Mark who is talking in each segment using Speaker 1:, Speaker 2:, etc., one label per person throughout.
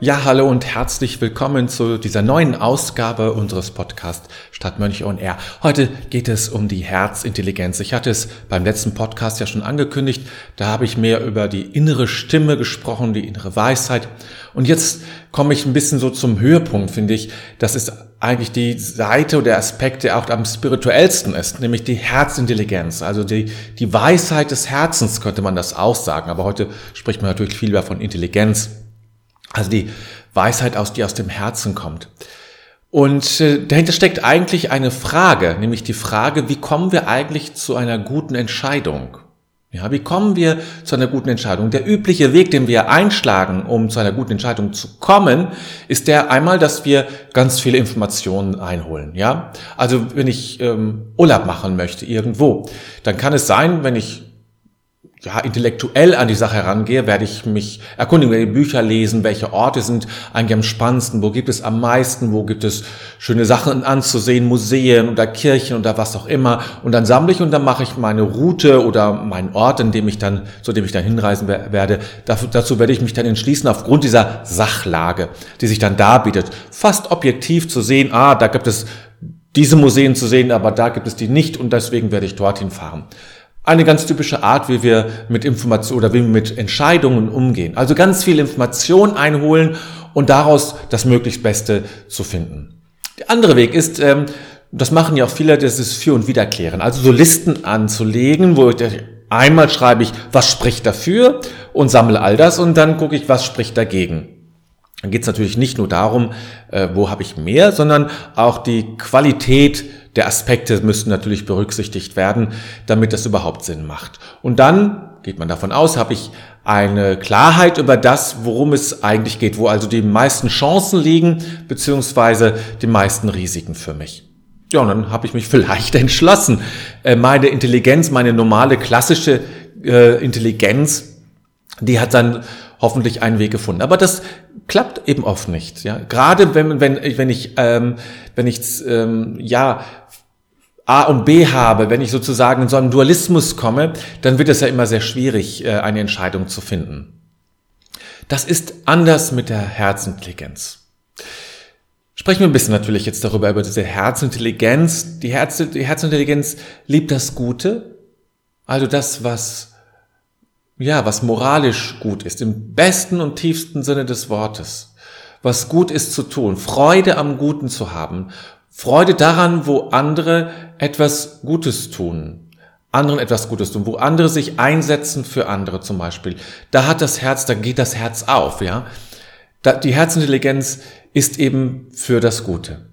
Speaker 1: Ja, hallo und herzlich willkommen zu dieser neuen Ausgabe unseres Podcasts Stadtmönch on Air. Heute geht es um die Herzintelligenz. Ich hatte es beim letzten Podcast ja schon angekündigt. Da habe ich mehr über die innere Stimme gesprochen, die innere Weisheit. Und jetzt komme ich ein bisschen so zum Höhepunkt, finde ich. Das ist eigentlich die Seite oder der Aspekt, der auch am spirituellsten ist, nämlich die Herzintelligenz. Also die, die Weisheit des Herzens könnte man das auch sagen. Aber heute spricht man natürlich viel mehr von Intelligenz. Also die Weisheit, aus, die aus dem Herzen kommt. Und äh, dahinter steckt eigentlich eine Frage, nämlich die Frage, wie kommen wir eigentlich zu einer guten Entscheidung? Ja, wie kommen wir zu einer guten Entscheidung? Der übliche Weg, den wir einschlagen, um zu einer guten Entscheidung zu kommen, ist der einmal, dass wir ganz viele Informationen einholen. Ja, also wenn ich ähm, Urlaub machen möchte irgendwo, dann kann es sein, wenn ich ja, intellektuell an die Sache herangehe, werde ich mich erkundigen, werde Bücher lesen, welche Orte sind eigentlich am spannendsten, wo gibt es am meisten, wo gibt es schöne Sachen anzusehen, Museen oder Kirchen oder was auch immer. Und dann sammle ich und dann mache ich meine Route oder meinen Ort, in dem ich dann, zu dem ich dann hinreisen werde. dazu werde ich mich dann entschließen, aufgrund dieser Sachlage, die sich dann darbietet, fast objektiv zu sehen, ah, da gibt es diese Museen zu sehen, aber da gibt es die nicht und deswegen werde ich dorthin fahren. Eine ganz typische Art, wie wir mit Information oder wie wir mit Entscheidungen umgehen. Also ganz viel Information einholen und daraus das möglichst Beste zu finden. Der andere Weg ist, ähm, das machen ja auch viele, das ist für und wiederklären. Also so Listen anzulegen, wo ich einmal schreibe ich, was spricht dafür und sammle all das und dann gucke ich, was spricht dagegen. Dann geht es natürlich nicht nur darum, äh, wo habe ich mehr, sondern auch die Qualität der Aspekte müssten natürlich berücksichtigt werden, damit das überhaupt Sinn macht. Und dann geht man davon aus, habe ich eine Klarheit über das, worum es eigentlich geht, wo also die meisten Chancen liegen, beziehungsweise die meisten Risiken für mich. Ja, und dann habe ich mich vielleicht entschlossen, äh, meine Intelligenz, meine normale klassische äh, Intelligenz, die hat dann hoffentlich einen Weg gefunden. Aber das klappt eben oft nicht. Ja, gerade wenn wenn wenn ich ähm, wenn ich ähm, ja A und B habe, wenn ich sozusagen in so einen Dualismus komme, dann wird es ja immer sehr schwierig, äh, eine Entscheidung zu finden. Das ist anders mit der Herzintelligenz. Sprechen wir ein bisschen natürlich jetzt darüber, über diese Herzintelligenz. Die, Herz, die Herzintelligenz liebt das Gute, also das, was, ja, was moralisch gut ist, im besten und tiefsten Sinne des Wortes. Was gut ist zu tun, Freude am Guten zu haben, Freude daran, wo andere etwas Gutes tun, anderen etwas Gutes tun, wo andere sich einsetzen für andere zum Beispiel. Da hat das Herz, da geht das Herz auf, ja. die Herzintelligenz ist eben für das Gute.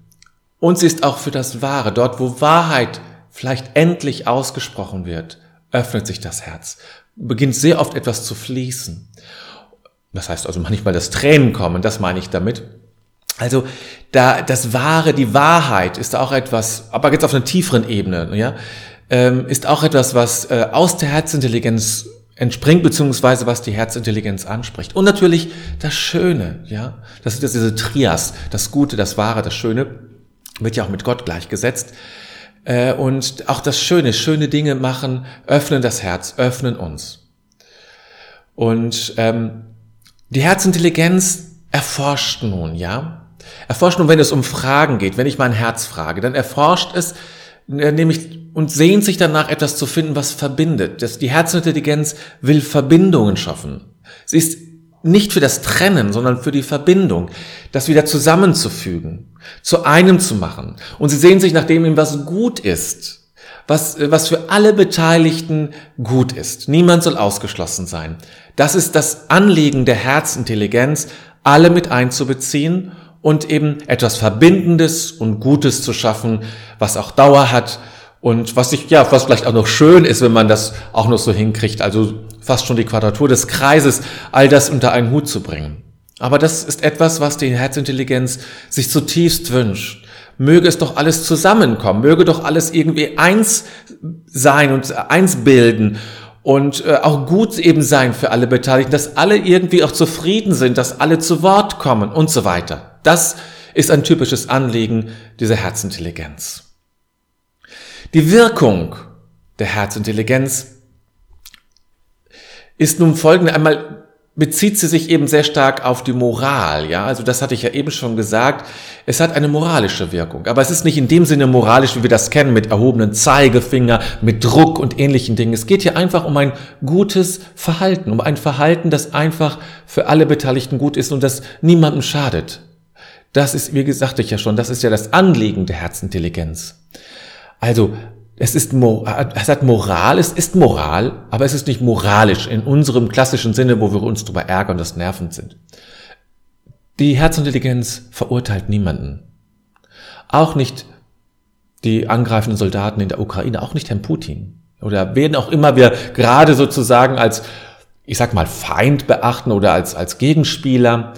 Speaker 1: Und sie ist auch für das Wahre. Dort, wo Wahrheit vielleicht endlich ausgesprochen wird, öffnet sich das Herz, beginnt sehr oft etwas zu fließen. Das heißt also manchmal, dass Tränen kommen, das meine ich damit. Also da das Wahre, die Wahrheit ist auch etwas, aber jetzt auf einer tieferen Ebene, ja, ähm, ist auch etwas, was äh, aus der Herzintelligenz entspringt, beziehungsweise was die Herzintelligenz anspricht. Und natürlich das Schöne, ja. Das ist diese Trias, das Gute, das Wahre, das Schöne, wird ja auch mit Gott gleichgesetzt. Äh, und auch das Schöne, schöne Dinge machen, öffnen das Herz, öffnen uns. Und ähm, die Herzintelligenz erforscht nun, ja. Erforscht nun, wenn es um Fragen geht, wenn ich mein Herz frage, dann erforscht es äh, nämlich und sehnt sich danach, etwas zu finden, was verbindet. Das, die Herzintelligenz will Verbindungen schaffen. Sie ist nicht für das Trennen, sondern für die Verbindung, das wieder zusammenzufügen, zu einem zu machen. Und sie sehen sich nach dem, was gut ist, was, äh, was für alle Beteiligten gut ist. Niemand soll ausgeschlossen sein. Das ist das Anliegen der Herzintelligenz, alle mit einzubeziehen und eben etwas Verbindendes und Gutes zu schaffen, was auch Dauer hat und was ich, ja, was vielleicht auch noch schön ist, wenn man das auch noch so hinkriegt, also fast schon die Quadratur des Kreises, all das unter einen Hut zu bringen. Aber das ist etwas, was die Herzintelligenz sich zutiefst wünscht. Möge es doch alles zusammenkommen, möge doch alles irgendwie eins sein und eins bilden und äh, auch gut eben sein für alle Beteiligten, dass alle irgendwie auch zufrieden sind, dass alle zu Wort kommen und so weiter. Das ist ein typisches Anliegen dieser Herzintelligenz. Die Wirkung der Herzintelligenz ist nun folgende. Einmal bezieht sie sich eben sehr stark auf die Moral, ja. Also das hatte ich ja eben schon gesagt. Es hat eine moralische Wirkung. Aber es ist nicht in dem Sinne moralisch, wie wir das kennen, mit erhobenen Zeigefinger, mit Druck und ähnlichen Dingen. Es geht hier einfach um ein gutes Verhalten, um ein Verhalten, das einfach für alle Beteiligten gut ist und das niemandem schadet. Das ist, wie gesagt, ich ja schon, das ist ja das Anliegen der Herzintelligenz. Also es ist es hat Moral, es ist Moral, aber es ist nicht moralisch in unserem klassischen Sinne, wo wir uns darüber ärgern, dass nervend sind. Die Herzintelligenz verurteilt niemanden. Auch nicht die angreifenden Soldaten in der Ukraine, auch nicht Herrn Putin. Oder wen auch immer wir gerade sozusagen als, ich sag mal, Feind beachten oder als, als Gegenspieler.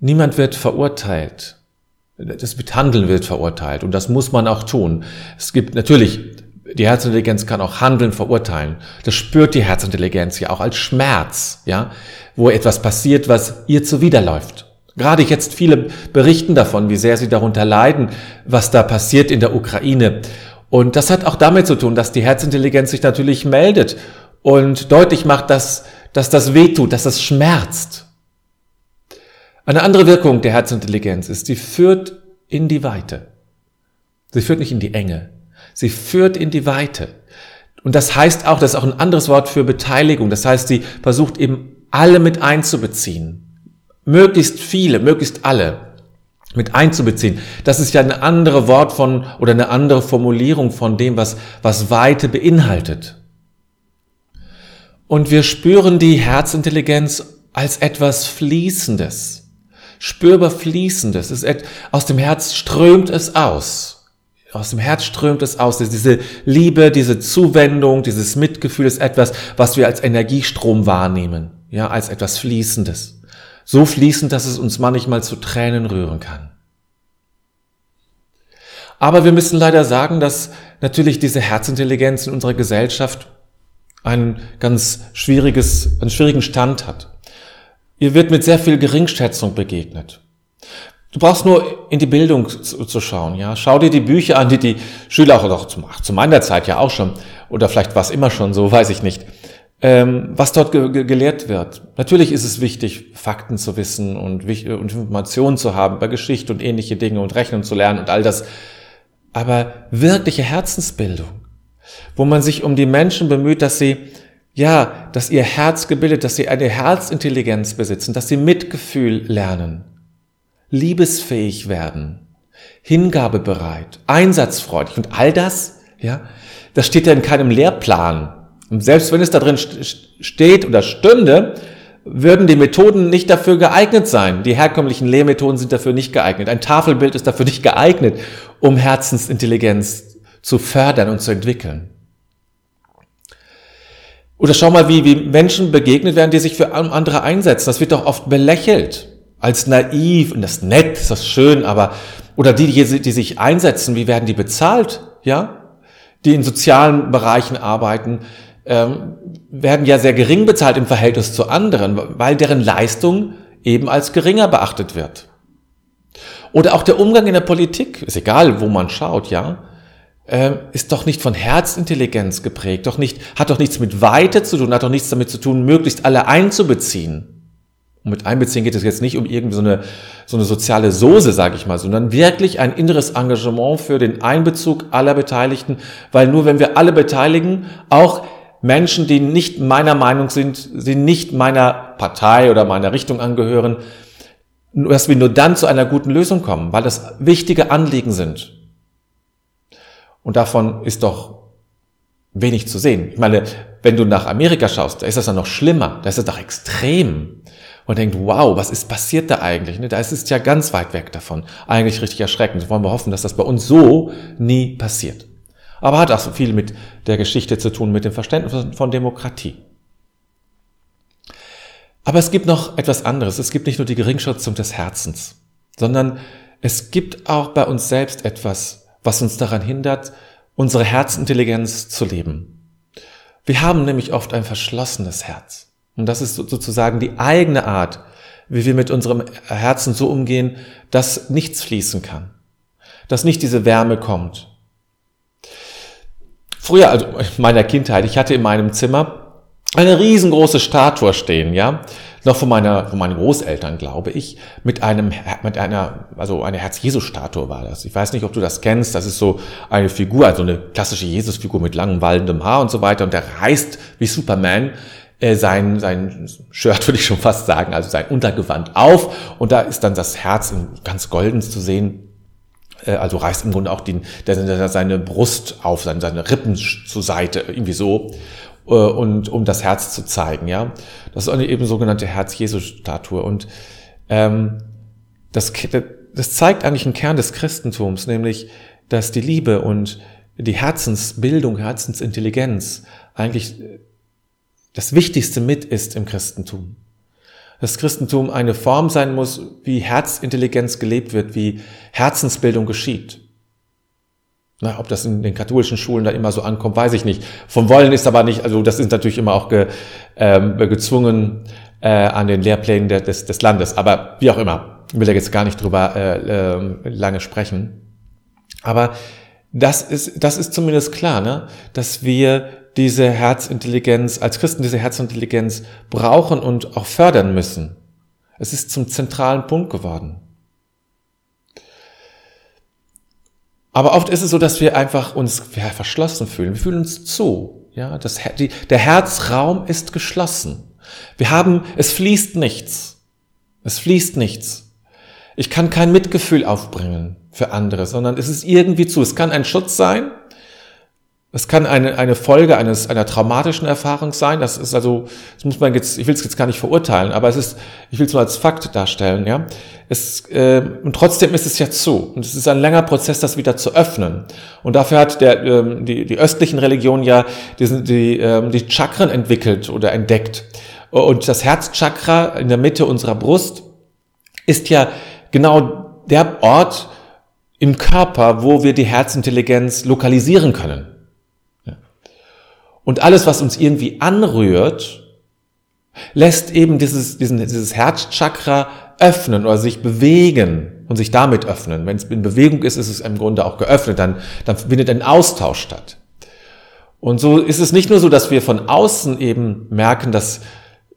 Speaker 1: Niemand wird verurteilt. Das Handeln wird verurteilt und das muss man auch tun. Es gibt natürlich die Herzintelligenz kann auch Handeln verurteilen. Das spürt die Herzintelligenz ja auch als Schmerz, ja, wo etwas passiert, was ihr zuwiderläuft. Gerade jetzt viele berichten davon, wie sehr sie darunter leiden, was da passiert in der Ukraine. Und das hat auch damit zu tun, dass die Herzintelligenz sich natürlich meldet und deutlich macht, dass, dass das wehtut, dass das schmerzt. Eine andere Wirkung der Herzintelligenz ist, sie führt in die Weite. Sie führt nicht in die Enge. Sie führt in die Weite. Und das heißt auch, das ist auch ein anderes Wort für Beteiligung. Das heißt, sie versucht eben alle mit einzubeziehen. Möglichst viele, möglichst alle mit einzubeziehen. Das ist ja eine andere Wort von oder eine andere Formulierung von dem, was, was Weite beinhaltet. Und wir spüren die Herzintelligenz als etwas Fließendes. Spürbar Fließendes. Aus dem Herz strömt es aus aus dem Herz strömt es aus. Diese Liebe, diese Zuwendung, dieses Mitgefühl ist etwas, was wir als Energiestrom wahrnehmen, ja, als etwas Fließendes. So fließend, dass es uns manchmal zu Tränen rühren kann. Aber wir müssen leider sagen, dass natürlich diese Herzintelligenz in unserer Gesellschaft ein ganz schwieriges, einen schwierigen Stand hat. Ihr wird mit sehr viel Geringschätzung begegnet. Du brauchst nur in die Bildung zu, zu, schauen, ja. Schau dir die Bücher an, die die Schüler auch zu, zu meiner Zeit ja auch schon, oder vielleicht war es immer schon so, weiß ich nicht, ähm, was dort ge ge gelehrt wird. Natürlich ist es wichtig, Fakten zu wissen und, und Informationen zu haben über Geschichte und ähnliche Dinge und Rechnen zu lernen und all das. Aber wirkliche Herzensbildung, wo man sich um die Menschen bemüht, dass sie ja, dass ihr Herz gebildet, dass sie eine Herzintelligenz besitzen, dass sie Mitgefühl lernen liebesfähig werden, hingabebereit, einsatzfreudig und all das, ja, das steht ja in keinem Lehrplan. Und selbst wenn es da drin steht oder stünde, würden die Methoden nicht dafür geeignet sein. Die herkömmlichen Lehrmethoden sind dafür nicht geeignet. Ein Tafelbild ist dafür nicht geeignet, um Herzensintelligenz zu fördern und zu entwickeln. Oder schau mal, wie, wie Menschen begegnet werden, die sich für andere einsetzen. Das wird doch oft belächelt als naiv und das ist nett, ist das schön, aber oder die, die, die sich einsetzen, wie werden die bezahlt, ja? Die in sozialen Bereichen arbeiten, ähm, werden ja sehr gering bezahlt im Verhältnis zu anderen, weil deren Leistung eben als geringer beachtet wird. Oder auch der Umgang in der Politik, ist egal, wo man schaut, ja, äh, ist doch nicht von Herzintelligenz geprägt, doch nicht, hat doch nichts mit Weite zu tun, hat doch nichts damit zu tun, möglichst alle einzubeziehen. Und mit einbeziehen geht es jetzt nicht um irgendwie so eine, so eine soziale Soße, sage ich mal, sondern wirklich ein inneres Engagement für den Einbezug aller Beteiligten, weil nur wenn wir alle beteiligen, auch Menschen, die nicht meiner Meinung sind, die nicht meiner Partei oder meiner Richtung angehören, dass wir nur dann zu einer guten Lösung kommen, weil das wichtige Anliegen sind. Und davon ist doch wenig zu sehen. Ich meine, wenn du nach Amerika schaust, da ist das dann noch schlimmer, da ist das doch extrem und denkt, wow, was ist passiert da eigentlich? Ne? Da ist es ja ganz weit weg davon. Eigentlich richtig erschreckend. Wollen wir hoffen, dass das bei uns so nie passiert. Aber hat auch so viel mit der Geschichte zu tun, mit dem Verständnis von Demokratie. Aber es gibt noch etwas anderes. Es gibt nicht nur die Geringschätzung des Herzens, sondern es gibt auch bei uns selbst etwas, was uns daran hindert, unsere Herzintelligenz zu leben. Wir haben nämlich oft ein verschlossenes Herz. Und das ist sozusagen die eigene Art, wie wir mit unserem Herzen so umgehen, dass nichts fließen kann, dass nicht diese Wärme kommt. Früher, also in meiner Kindheit, ich hatte in meinem Zimmer eine riesengroße Statue stehen, ja, noch von meiner, von meinen Großeltern, glaube ich, mit einem, mit einer, also eine Herz-Jesus-Statue war das. Ich weiß nicht, ob du das kennst. Das ist so eine Figur, also eine klassische Jesus-Figur mit langem, wallendem Haar und so weiter. Und der reißt wie Superman äh, sein, sein Shirt, würde ich schon fast sagen, also sein Untergewand auf. Und da ist dann das Herz ganz golden zu sehen. Äh, also reißt im Grunde auch den, der, seine Brust auf, seine, seine Rippen zur Seite, irgendwie so. Äh, und um das Herz zu zeigen, ja. Das ist eine eben sogenannte Herz-Jesu-Statue. Und ähm, das, das zeigt eigentlich einen Kern des Christentums, nämlich, dass die Liebe und die Herzensbildung, Herzensintelligenz eigentlich das Wichtigste mit ist im Christentum. Das Christentum eine Form sein muss, wie Herzintelligenz gelebt wird, wie Herzensbildung geschieht. Na, ob das in den katholischen Schulen da immer so ankommt, weiß ich nicht. Vom Wollen ist aber nicht, also das ist natürlich immer auch ge, äh, gezwungen äh, an den Lehrplänen der, des, des Landes. Aber wie auch immer, will da jetzt gar nicht drüber äh, äh, lange sprechen. Aber das ist, das ist zumindest klar, ne? dass wir diese Herzintelligenz, als Christen diese Herzintelligenz brauchen und auch fördern müssen. Es ist zum zentralen Punkt geworden. Aber oft ist es so, dass wir einfach uns ja, verschlossen fühlen. Wir fühlen uns zu. Ja, das, die, der Herzraum ist geschlossen. Wir haben, es fließt nichts. Es fließt nichts. Ich kann kein Mitgefühl aufbringen für andere, sondern es ist irgendwie zu. Es kann ein Schutz sein, es kann eine, eine Folge eines, einer traumatischen Erfahrung sein. Das ist also, das muss man jetzt, ich will es jetzt gar nicht verurteilen, aber es ist, ich will es nur als Fakt darstellen, ja. Es, äh, und trotzdem ist es ja zu. Und es ist ein langer Prozess, das wieder zu öffnen. Und dafür hat der, ähm, die, die östlichen Religionen ja diesen, die, ähm, die Chakren entwickelt oder entdeckt. Und das Herzchakra in der Mitte unserer Brust ist ja genau der Ort im Körper, wo wir die Herzintelligenz lokalisieren können. Und alles, was uns irgendwie anrührt, lässt eben dieses, diesen, dieses Herzchakra öffnen oder sich bewegen und sich damit öffnen. Wenn es in Bewegung ist, ist es im Grunde auch geöffnet, dann, dann findet ein Austausch statt. Und so ist es nicht nur so, dass wir von außen eben merken, dass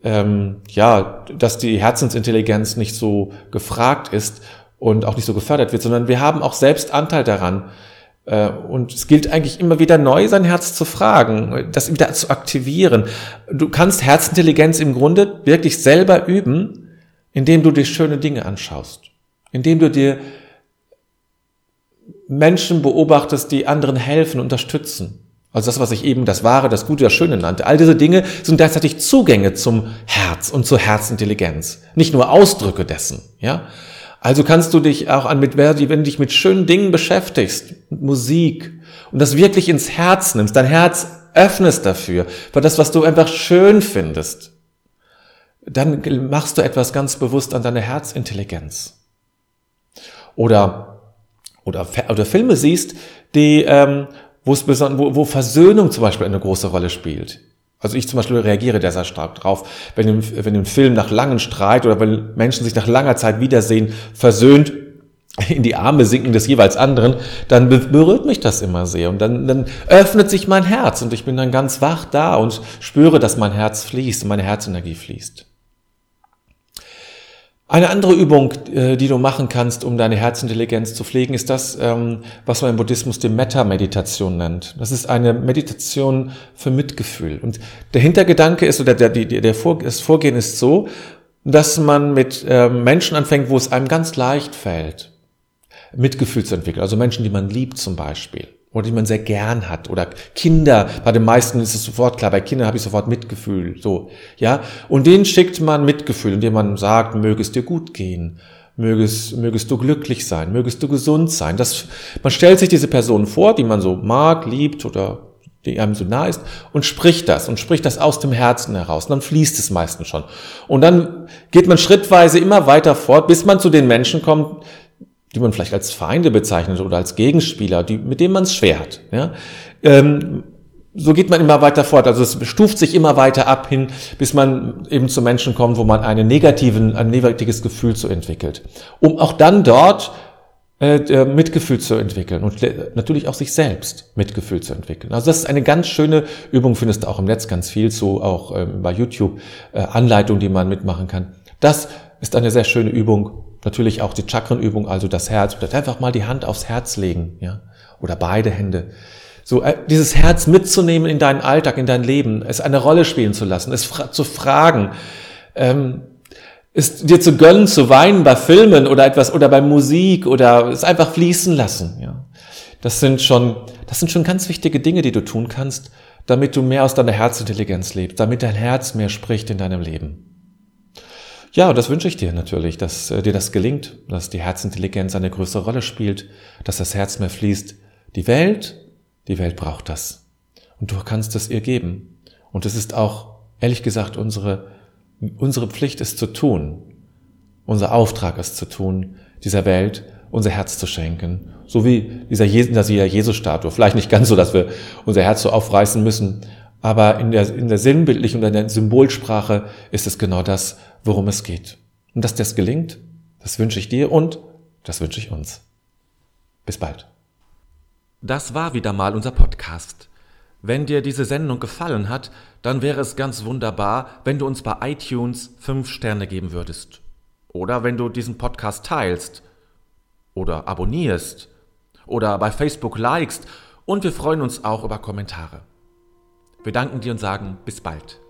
Speaker 1: ähm, ja, dass die Herzensintelligenz nicht so gefragt ist und auch nicht so gefördert wird, sondern wir haben auch selbst Anteil daran, und es gilt eigentlich immer wieder neu, sein Herz zu fragen, das wieder zu aktivieren. Du kannst Herzintelligenz im Grunde wirklich selber üben, indem du dir schöne Dinge anschaust, indem du dir Menschen beobachtest, die anderen helfen, unterstützen. Also das, was ich eben das Wahre, das Gute, das Schöne nannte. All diese Dinge sind gleichzeitig Zugänge zum Herz und zur Herzintelligenz. Nicht nur Ausdrücke dessen, ja. Also kannst du dich auch an mit, wenn du dich mit schönen Dingen beschäftigst, mit Musik und das wirklich ins Herz nimmst, dein Herz öffnest dafür, für das, was du einfach schön findest, dann machst du etwas ganz bewusst an deiner Herzintelligenz. Oder, oder, oder Filme siehst, die, ähm, wo, wo Versöhnung zum Beispiel eine große Rolle spielt. Also ich zum Beispiel reagiere da sehr stark drauf, wenn im, wenn im Film nach langen Streit oder wenn Menschen sich nach langer Zeit wiedersehen, versöhnt in die Arme sinken des jeweils anderen, dann berührt mich das immer sehr und dann, dann öffnet sich mein Herz und ich bin dann ganz wach da und spüre, dass mein Herz fließt und meine Herzenergie fließt. Eine andere Übung, äh, die du machen kannst, um deine Herzintelligenz zu pflegen, ist das, ähm, was man im Buddhismus die Metta-Meditation nennt. Das ist eine Meditation für Mitgefühl. Und der Hintergedanke ist, oder der, der, der Vor, das Vorgehen ist so, dass man mit ähm, Menschen anfängt, wo es einem ganz leicht fällt, Mitgefühl zu entwickeln. Also Menschen, die man liebt zum Beispiel oder die man sehr gern hat oder Kinder, bei den meisten ist es sofort klar, bei Kindern habe ich sofort Mitgefühl, so, ja, und denen schickt man Mitgefühl, indem man sagt, möge es dir gut gehen, mögest, mögest du glücklich sein, mögest du gesund sein. Das, man stellt sich diese Person vor, die man so mag, liebt oder die einem so nah ist und spricht das und spricht das aus dem Herzen heraus. Und dann fließt es meistens schon. Und dann geht man schrittweise immer weiter fort, bis man zu den Menschen kommt, die man vielleicht als Feinde bezeichnet oder als Gegenspieler, die, mit denen man es schwer hat. Ja? Ähm, so geht man immer weiter fort. Also es stuft sich immer weiter ab hin, bis man eben zu Menschen kommt, wo man einen negativen, ein negatives Gefühl zu entwickelt. Um auch dann dort äh, Mitgefühl zu entwickeln und natürlich auch sich selbst Mitgefühl zu entwickeln. Also das ist eine ganz schöne Übung, findest du auch im Netz ganz viel, so auch ähm, bei YouTube äh, Anleitungen, die man mitmachen kann. Das ist eine sehr schöne Übung. Natürlich auch die Chakrenübung, also das Herz. Einfach mal die Hand aufs Herz legen, ja, oder beide Hände. So äh, dieses Herz mitzunehmen in deinen Alltag, in dein Leben, es eine Rolle spielen zu lassen, es fra zu fragen, ähm, es dir zu gönnen, zu weinen bei Filmen oder etwas oder bei Musik oder es einfach fließen lassen. Ja, das sind schon, das sind schon ganz wichtige Dinge, die du tun kannst, damit du mehr aus deiner Herzintelligenz lebst, damit dein Herz mehr spricht in deinem Leben. Ja, das wünsche ich dir natürlich, dass äh, dir das gelingt, dass die Herzintelligenz eine größere Rolle spielt, dass das Herz mehr fließt. Die Welt, die Welt braucht das. Und du kannst es ihr geben. Und es ist auch, ehrlich gesagt, unsere Unsere Pflicht ist zu tun. Unser Auftrag ist zu tun, dieser Welt unser Herz zu schenken. So wie dieser, dieser Jesus-Statue. Vielleicht nicht ganz so, dass wir unser Herz so aufreißen müssen, aber in der, in der sinnbildlichen und in der Symbolsprache ist es genau das, worum es geht. Und dass das gelingt, das wünsche ich dir und das wünsche ich uns. Bis bald. Das war wieder mal unser Podcast. Wenn dir diese Sendung gefallen hat, dann wäre es ganz wunderbar, wenn du uns bei iTunes fünf Sterne geben würdest. Oder wenn du diesen Podcast teilst oder abonnierst oder bei Facebook likest und wir freuen uns auch über Kommentare. Wir danken dir und sagen bis bald.